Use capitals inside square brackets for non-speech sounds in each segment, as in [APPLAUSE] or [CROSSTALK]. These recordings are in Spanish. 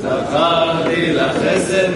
זכרתי לך חסד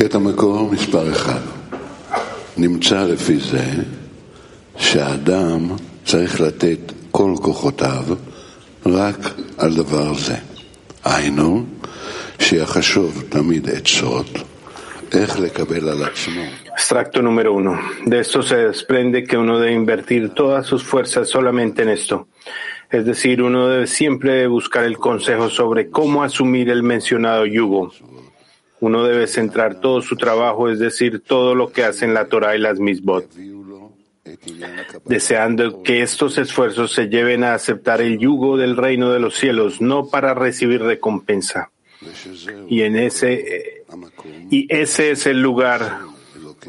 קטע מקור מספר אחד. נמצא לפי זה שהאדם צריך לתת כל כוחותיו רק על דבר זה. היינו, שיחשוב תמיד עצות איך לקבל על עצמו Extracto número uno. De esto se desprende que uno debe invertir todas sus fuerzas solamente en esto. Es decir, uno debe siempre buscar el consejo sobre cómo asumir el mencionado yugo. Uno debe centrar todo su trabajo, es decir, todo lo que hacen la Torah y las misbot, deseando que estos esfuerzos se lleven a aceptar el yugo del reino de los cielos, no para recibir recompensa. Y en ese y ese es el lugar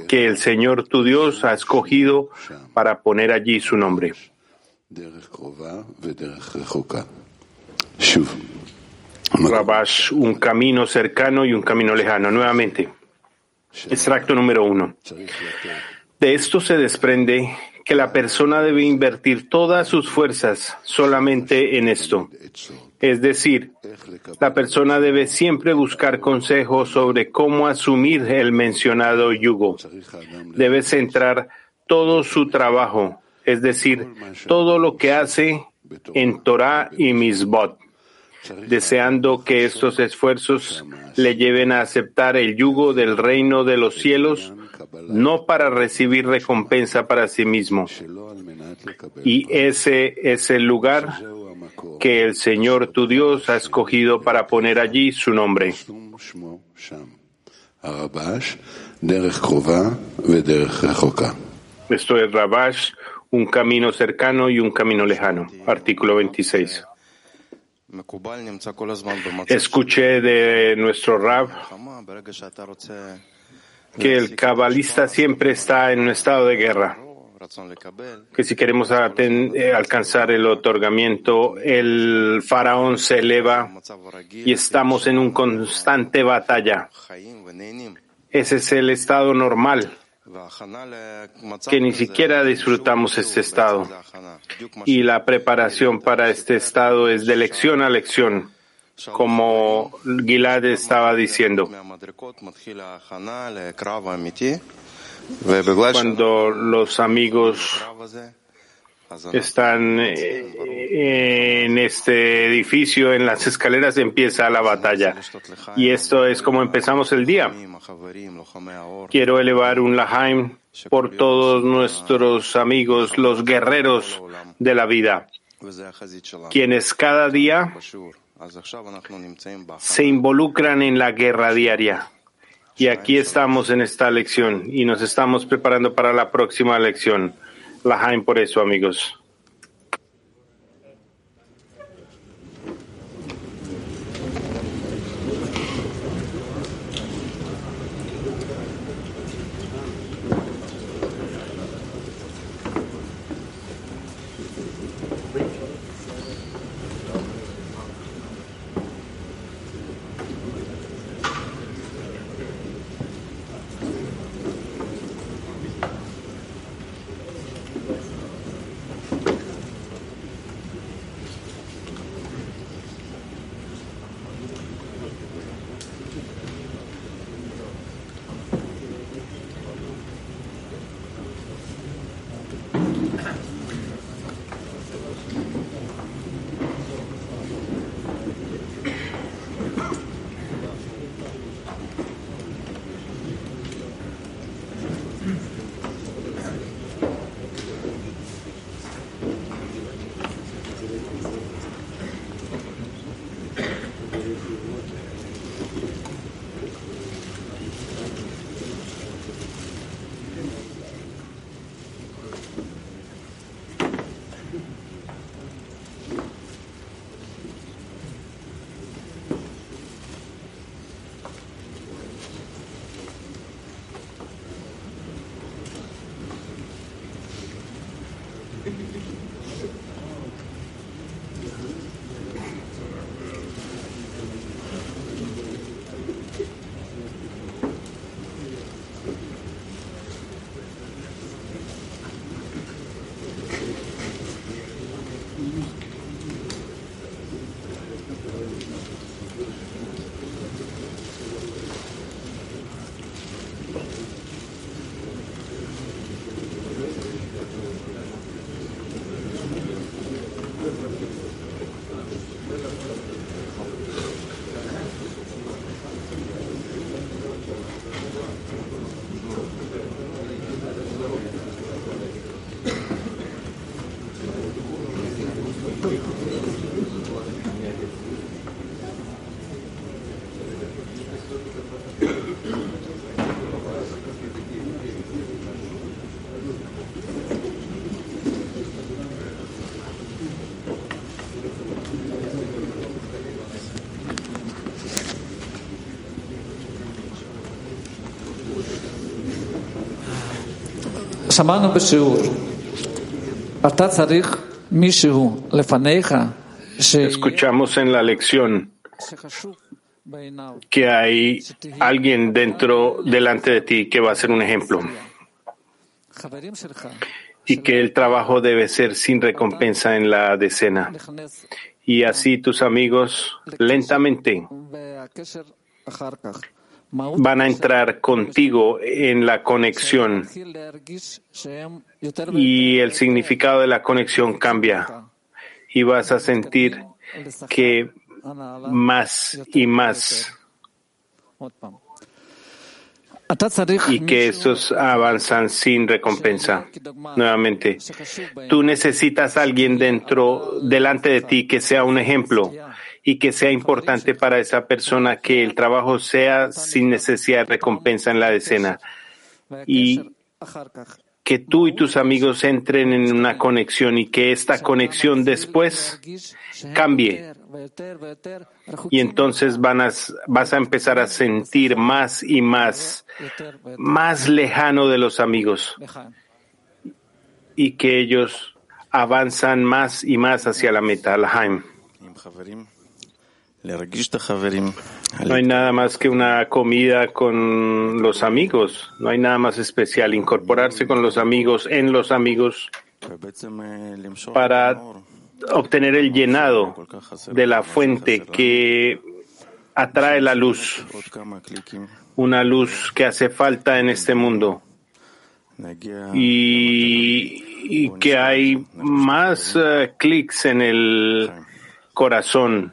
que el Señor tu Dios ha escogido para poner allí su nombre. Rabash, un camino cercano y un camino lejano. Nuevamente, extracto número uno. De esto se desprende que la persona debe invertir todas sus fuerzas solamente en esto. Es decir, la persona debe siempre buscar consejos sobre cómo asumir el mencionado yugo. Debe centrar todo su trabajo, es decir, todo lo que hace en Torah y Misbot, deseando que estos esfuerzos le lleven a aceptar el yugo del reino de los cielos, no para recibir recompensa para sí mismo. Y ese es el lugar que el Señor tu Dios ha escogido para poner allí su nombre. Esto es Rabash, un camino cercano y un camino lejano. Artículo 26. Escuché de nuestro Rab que el cabalista siempre está en un estado de guerra, que si queremos eh, alcanzar el otorgamiento, el faraón se eleva y estamos en una constante batalla. Ese es el estado normal que ni siquiera disfrutamos este estado. Y la preparación para este estado es de lección a lección, como Gilad estaba diciendo. Cuando los amigos están eh, eh, en este edificio, en las escaleras empieza la batalla. Y esto es como empezamos el día. Quiero elevar un Lahaim por todos nuestros amigos, los guerreros de la vida, quienes cada día se involucran en la guerra diaria. Y aquí estamos en esta lección y nos estamos preparando para la próxima lección. Lahaim por eso, amigos. שמענו בשיעור, אתה צריך מישהו לפניך ש... Escuchamos en la lección שחשוב בעיניו. que hay alguien dentro, delante de ti, que va a ser un ejemplo חברים שלך, y que el trabajo debe ser sin recompensa en la decena. לכנס Y así tus amigos lentamente van a entrar contigo en la conexión. Y el significado de la conexión cambia. Y vas a sentir que más y más. Y que estos avanzan sin recompensa. Nuevamente, tú necesitas a alguien dentro, delante de ti que sea un ejemplo, y que sea importante para esa persona que el trabajo sea sin necesidad de recompensa en la decena. Y que tú y tus amigos entren en una conexión y que esta conexión después cambie. Y entonces vas a empezar a sentir más y más, más lejano de los amigos. Y que ellos avanzan más y más hacia la meta, al no hay nada más que una comida con los amigos, no hay nada más especial, incorporarse con los amigos, en los amigos, para obtener el llenado de la fuente que atrae la luz, una luz que hace falta en este mundo. Y, que hay más eh, clics en el corazón.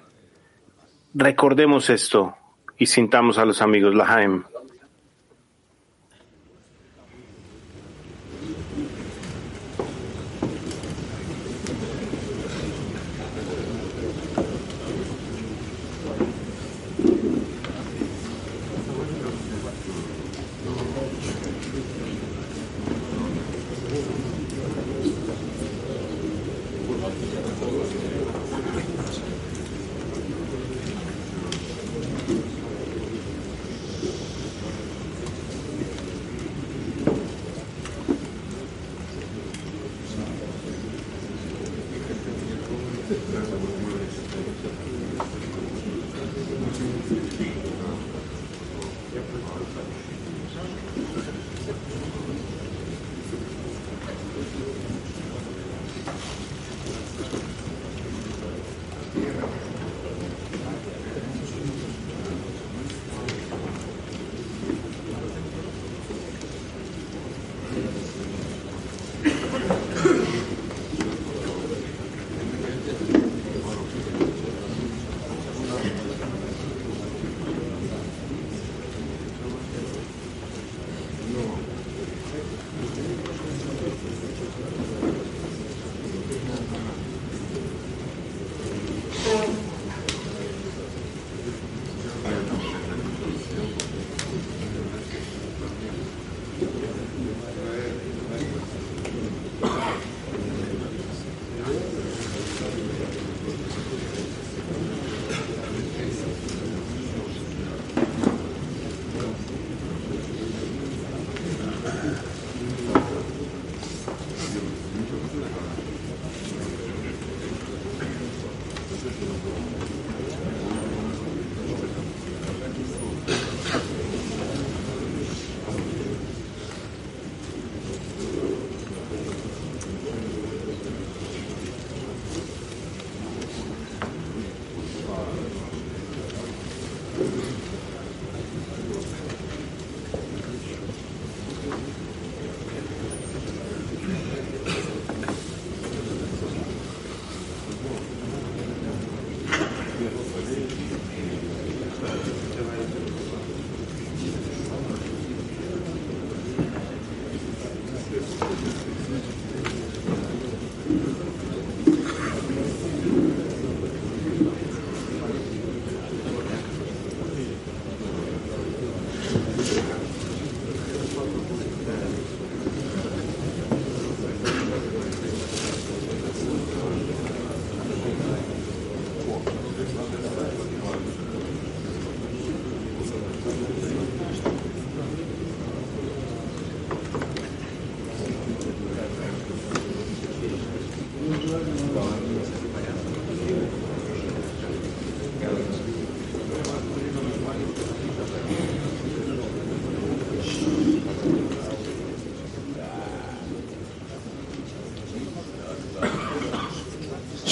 Recordemos esto y sintamos a los amigos Lahaim.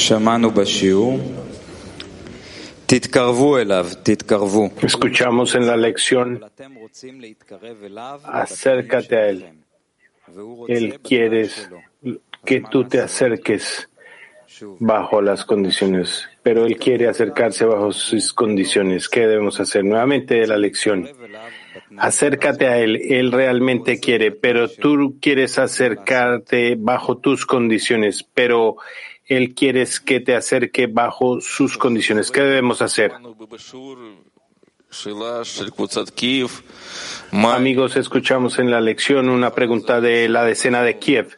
שמענו בשיעור, תתקרבו אליו, תתקרבו. Escuchamos en la lección, אבל אתם רוצים להתקרב אליו, acércate a él. והוא רוצה Él בצורה quiere שלו. que tú te acerques שוב, bajo las condiciones, pero Él quiere acercarse bajo sus condiciones. ¿Qué debemos hacer? Nuevamente de la lección. תתקרב אליו בתנאי Acércate a Él, Él realmente quiere, pero tú quieres acercarte bajo tus condiciones, pero él quiere que te acerque bajo sus condiciones. ¿Qué debemos hacer? Amigos, escuchamos en la lección una pregunta de la decena de Kiev.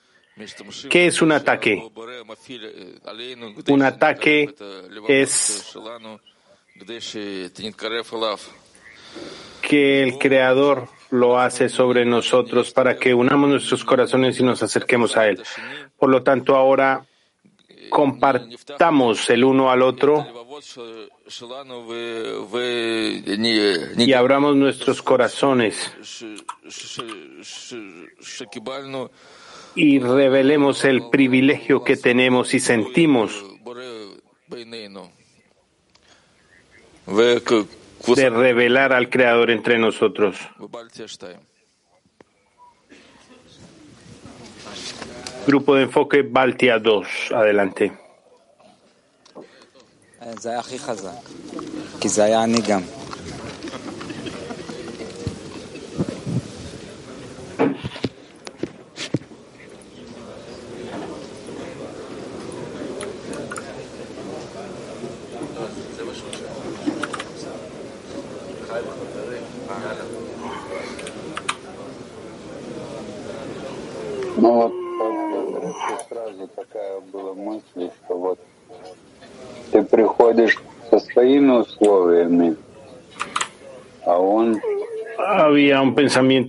¿Qué es un ataque? Un ataque es que el Creador lo hace sobre nosotros para que unamos nuestros corazones y nos acerquemos a Él. Por lo tanto, ahora compartamos el uno al otro y abramos nuestros corazones y revelemos el privilegio que tenemos y sentimos de revelar al Creador entre nosotros. Grupo de enfoque Baltia 2. Adelante.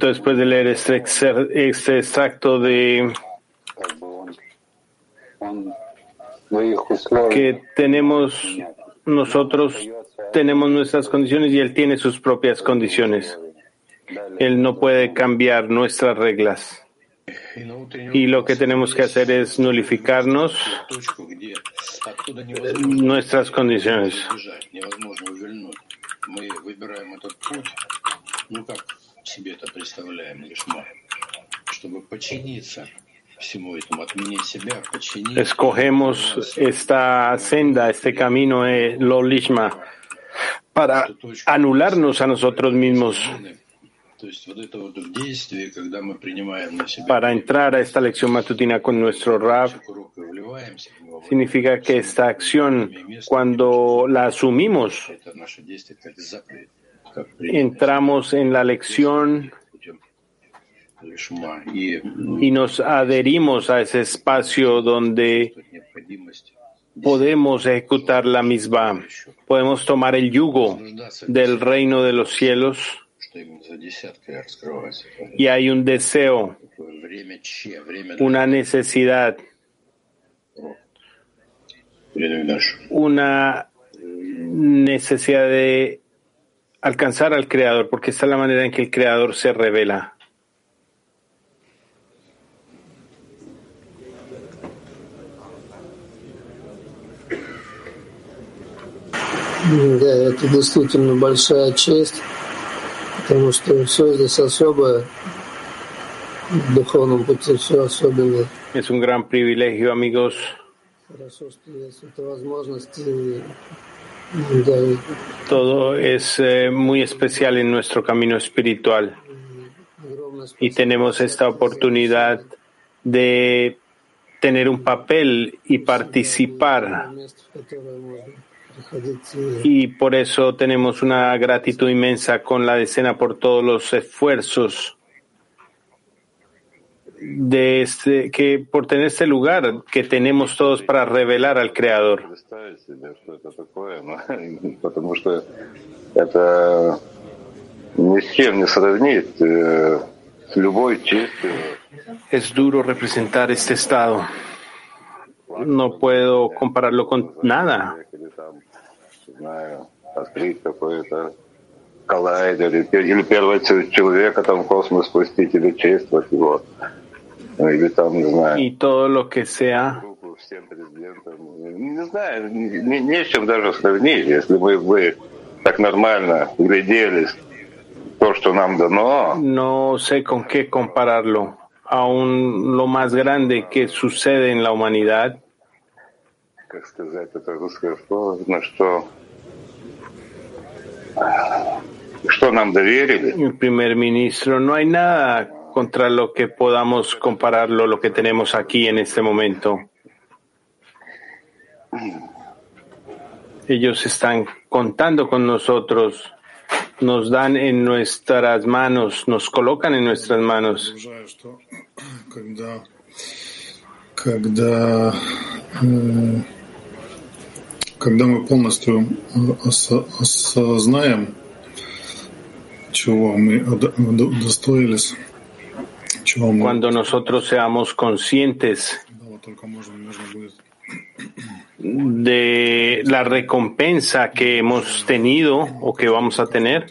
después de leer este, este, extracto de que tenemos nosotros tenemos nuestras condiciones y él tiene sus propias condiciones. Él no puede cambiar nuestras reglas. Y lo que tenemos que hacer es nulificarnos eh, nuestras condiciones бежать, невозможно увильнуть. Мы выбираем этот путь, ну как себе это представляем, лишма, чтобы подчиниться всему этому, отменить себя, подчиниться. Escogemos esta senda, este camino, eh, lo lishma, para anularnos a nosotros mismos, То есть вот это вот в действии, когда мы принимаем на себя para entrar a esta lección matutina con nuestro Rab. урок и вливаемся в него, Significa que esta acción, cuando la asumimos, entramos en la lección y nos adherimos a ese espacio donde podemos ejecutar la misma, podemos tomar el yugo del reino de los cielos y hay un deseo, una necesidad, una necesidad de alcanzar al Creador, porque esta es la manera en que el Creador se revela. Да, это действительно большая честь, потому что все здесь особое, в духовном пути все особенное. Es un gran privilegio, amigos, Хорошо, что есть эта возможность и Да, Todo es eh, muy especial en nuestro camino espiritual y tenemos esta oportunidad de tener un papel y participar. Y por eso tenemos una gratitud inmensa con la decena por todos los esfuerzos de este, que por tener este lugar que tenemos todos para revelar al Creador. представить себе, что это такое, но, потому что это ни с чем не сравнить э, с любой честью. Es duro representar este estado. No puedo compararlo con nada. Или там, не знаю, открыть какой-то коллайдер, или, пер- или первого ч- человека там в космос спустить, или чествовать его. y todo lo que sea. No sé con qué compararlo. Aún lo más grande que sucede en la humanidad. El primer ministro, no hay nada contra lo que podamos compararlo, lo que tenemos aquí en este momento. Ellos están contando con nosotros, nos dan en nuestras manos, nos colocan en nuestras manos. Уважаю, что когда, когда, э, когда мы полностью ос- осознаем, чего мы од- удостоились, чего мы cuando nosotros seamos conscientes de la recompensa que hemos tenido o que vamos a tener,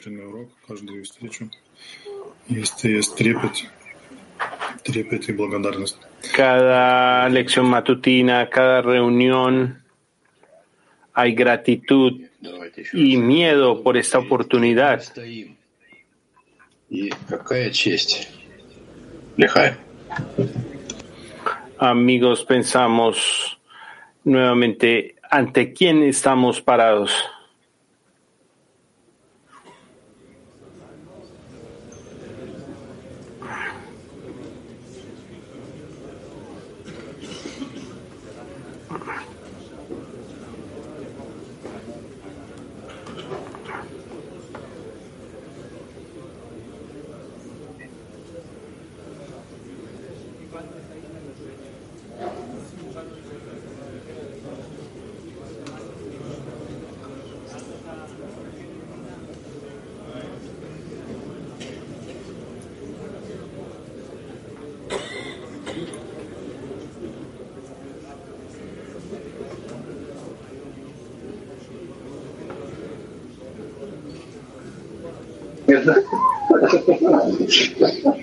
cada lección matutina, cada reunión, hay gratitud y miedo por esta oportunidad. Y Amigos, pensamos nuevamente ante quién estamos parados.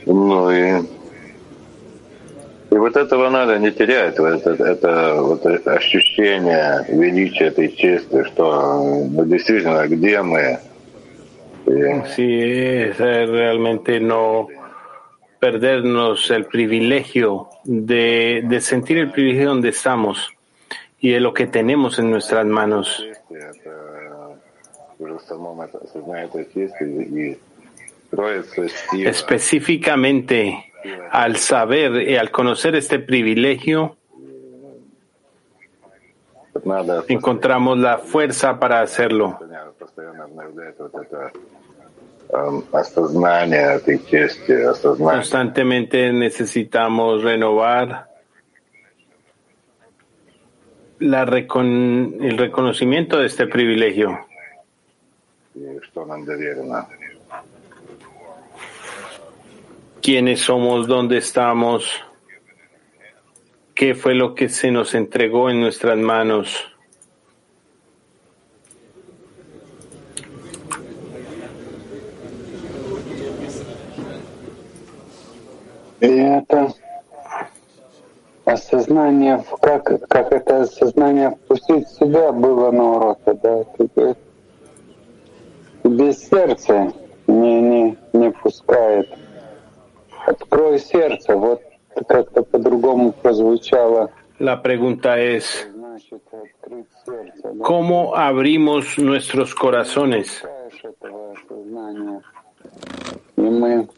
ну и и вот этого надо не терять, вот это, это вот ощущение величия этой чести, что ну, действительно, где мы, И Sí, es eh, realmente no perdernos el privilegio de, de sentir el privilegio donde estamos y de lo que tenemos en nuestras manos. это уже в самом это, осознание этой чести и строится сила. Específicamente, al saber y al conocer este privilegio, encontramos la fuerza para hacerlo. Constantemente necesitamos renovar la recon el reconocimiento de este privilegio. Quiénes somos, dónde estamos, qué fue lo que se nos entregó en nuestras manos. Это осознание, как, как это осознание впустить в себя было на уроке, да, без сердца не, не, не пускает. Открой сердце, вот как-то по-другому прозвучало. La pregunta es. ¿Cómo abrimos nuestros corazones? И мы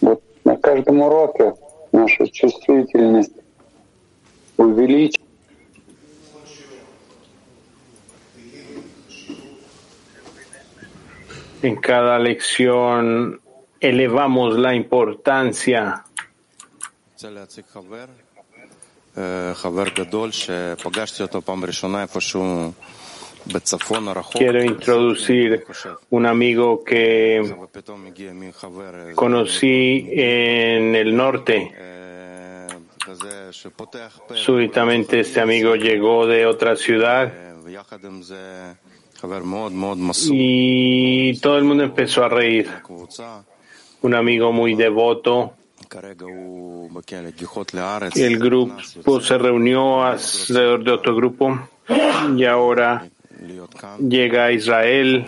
вот на каждом уроке нашу чувствительность увеличиваем. En cada lección elevamos la importancia. Quiero introducir un amigo que conocí en el norte. Súbitamente este amigo llegó de otra ciudad y todo el mundo empezó a reír un amigo muy devoto. El grupo se reunió alrededor de otro grupo y ahora llega a Israel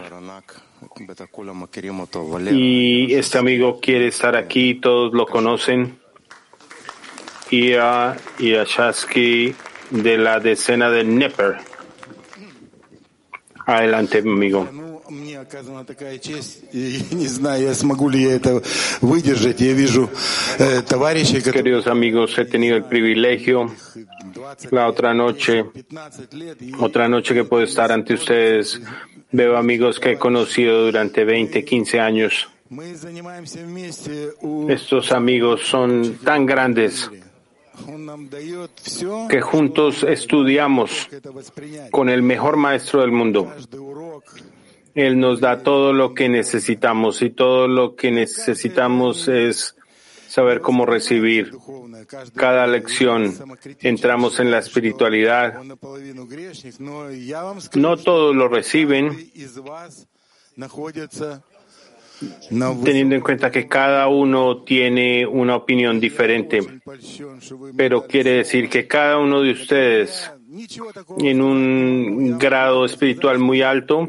y este amigo quiere estar aquí, todos lo conocen. Y a Irashasky de la decena de Neper. Adelante, amigo. Ну, мне оказана такая честь, и не знаю, я смогу ли я это выдержать. Я вижу э, товарищей, которые [LAUGHS] Queridos amigos, he tenido el privilegio 20 la otra noche, 15 лет, и otra noche que puedo estar ante ustedes. Veo amigos que he conocido durante 20, 15 años. мы занимаемся вместе. У... Estos amigos son tan grandes Он нам дает все, que juntos estudiamos это воспринять. con el mejor maestro del mundo. Él nos da todo lo que necesitamos y todo lo que necesitamos es saber cómo recibir cada lección. Entramos en la espiritualidad. No todos lo reciben, teniendo en cuenta que cada uno tiene una opinión diferente. Pero quiere decir que cada uno de ustedes en un grado espiritual muy alto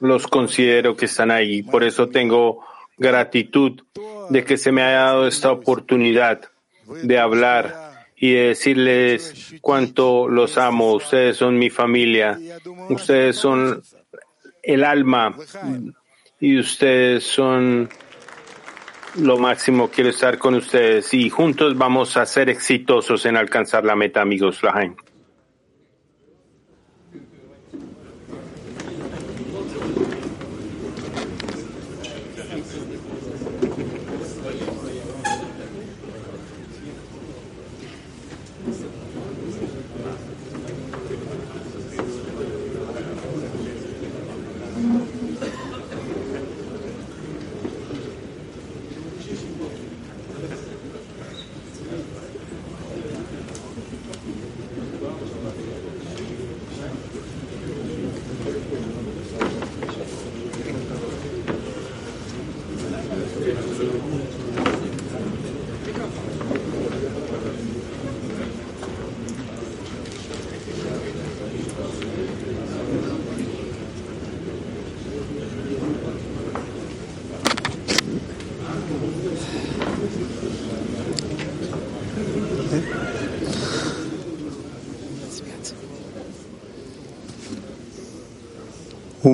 los considero que están ahí. Por eso tengo gratitud de que se me haya dado esta oportunidad de hablar y de decirles cuánto los amo. Ustedes son mi familia. Ustedes son el alma y ustedes son lo máximo. Quiero estar con ustedes y juntos vamos a ser exitosos en alcanzar la meta, amigos.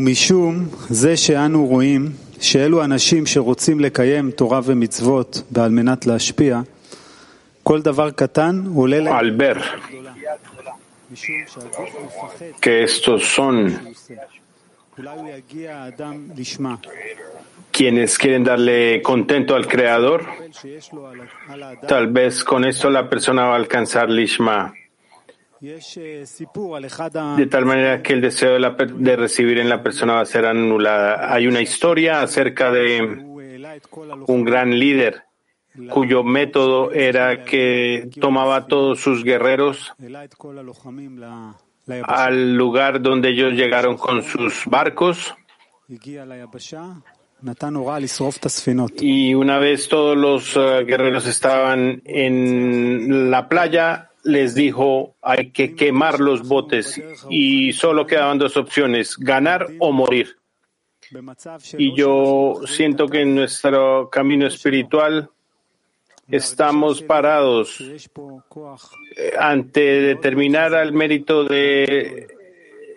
ומשום זה שאנו רואים שאלו אנשים שרוצים לקיים תורה ומצוות ועל מנת להשפיע, כל דבר קטן עולה להם que estos son יגיע האדם לשמה, quienes quieren darle contento al Creador, tal vez con esto la persona va a alcanzar Lishma, De tal manera que el deseo de, recibir en la persona va a ser anulada. Hay una historia acerca de un gran líder cuyo método era que tomaba a todos sus guerreros al lugar donde ellos llegaron con sus barcos. Y una vez todos los eh, guerreros estaban en la playa, les dijo hay que quemar los botes y solo quedaban dos opciones, ganar o morir. Y yo siento que en nuestro camino espiritual estamos parados eh, ante determinar el mérito de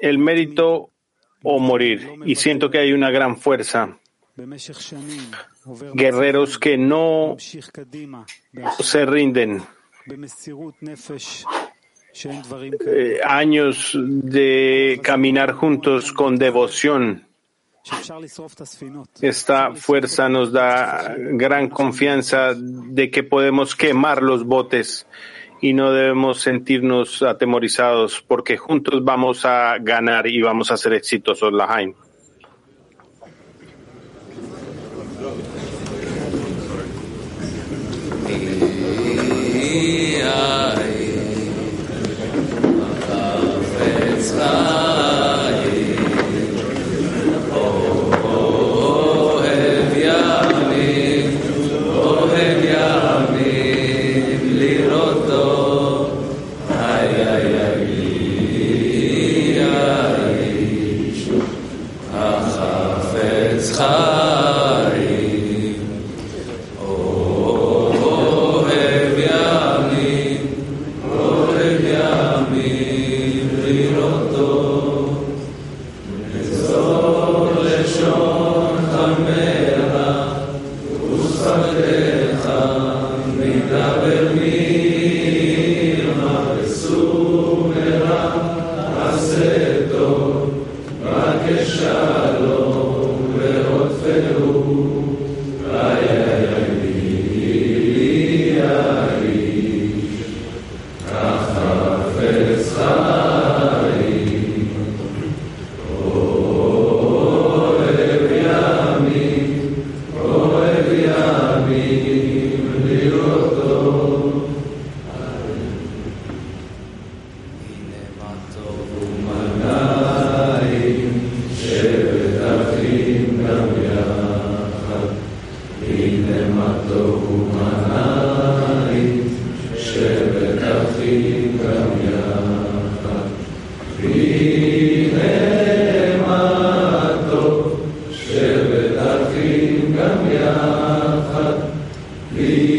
el mérito o morir. Y siento que hay una gran fuerza. Guerreros que no se rinden eh, años de caminar juntos con devoción. Esta fuerza nos da gran confianza de que podemos quemar los botes y no debemos sentirnos atemorizados porque juntos vamos a ganar y vamos a ser exitosos, Lahaim. 사 Be